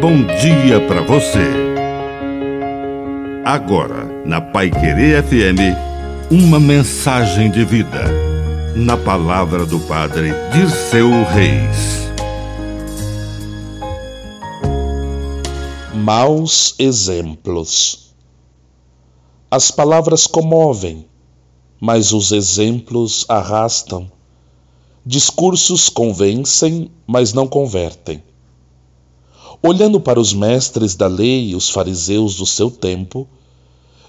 bom dia para você. Agora, na Pai Querer FM, uma mensagem de vida. Na palavra do Padre Dirceu Reis. Maus exemplos. As palavras comovem, mas os exemplos arrastam. Discursos convencem, mas não convertem. Olhando para os mestres da lei e os fariseus do seu tempo,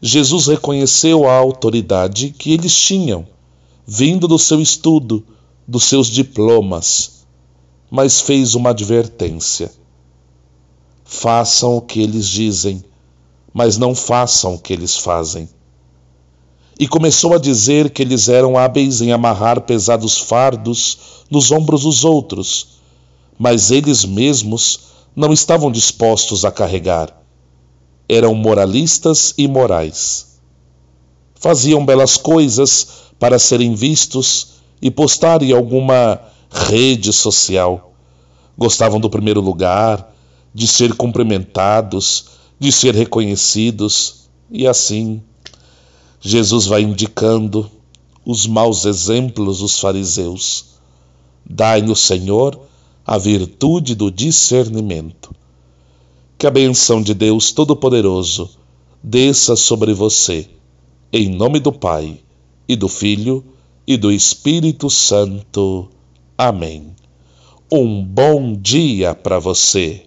Jesus reconheceu a autoridade que eles tinham, vindo do seu estudo, dos seus diplomas, mas fez uma advertência. Façam o que eles dizem, mas não façam o que eles fazem. E começou a dizer que eles eram hábeis em amarrar pesados fardos nos ombros dos outros, mas eles mesmos não estavam dispostos a carregar. Eram moralistas e morais. Faziam belas coisas para serem vistos e postar em alguma rede social. Gostavam do primeiro lugar, de ser cumprimentados, de ser reconhecidos, e assim Jesus vai indicando os maus exemplos dos fariseus. Dai-nos, Senhor, a virtude do discernimento. Que a benção de Deus Todo-Poderoso desça sobre você, em nome do Pai, e do Filho, e do Espírito Santo. Amém. Um bom dia para você.